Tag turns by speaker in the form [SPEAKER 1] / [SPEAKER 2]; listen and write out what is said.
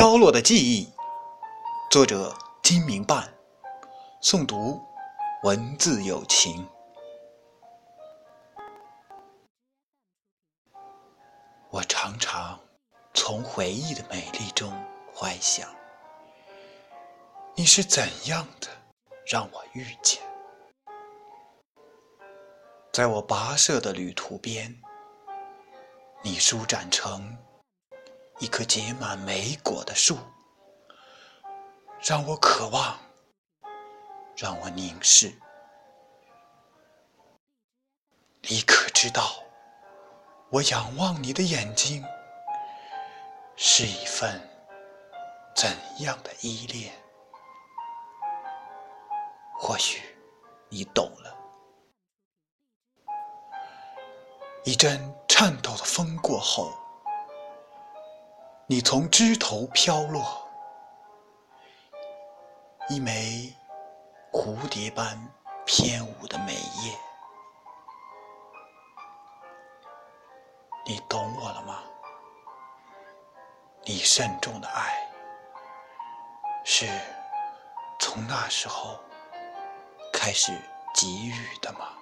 [SPEAKER 1] 飘落的记忆，作者金明伴，诵读文字有情。我常常从回忆的美丽中怀想，你是怎样的让我遇见？在我跋涉的旅途边，你舒展成。一棵结满莓果的树，让我渴望，让我凝视。你可知道，我仰望你的眼睛，是一份怎样的依恋？或许你懂了。一阵颤抖的风过后。你从枝头飘落，一枚蝴蝶般翩舞的美叶。你懂我了吗？你慎重的爱，是从那时候开始给予的吗？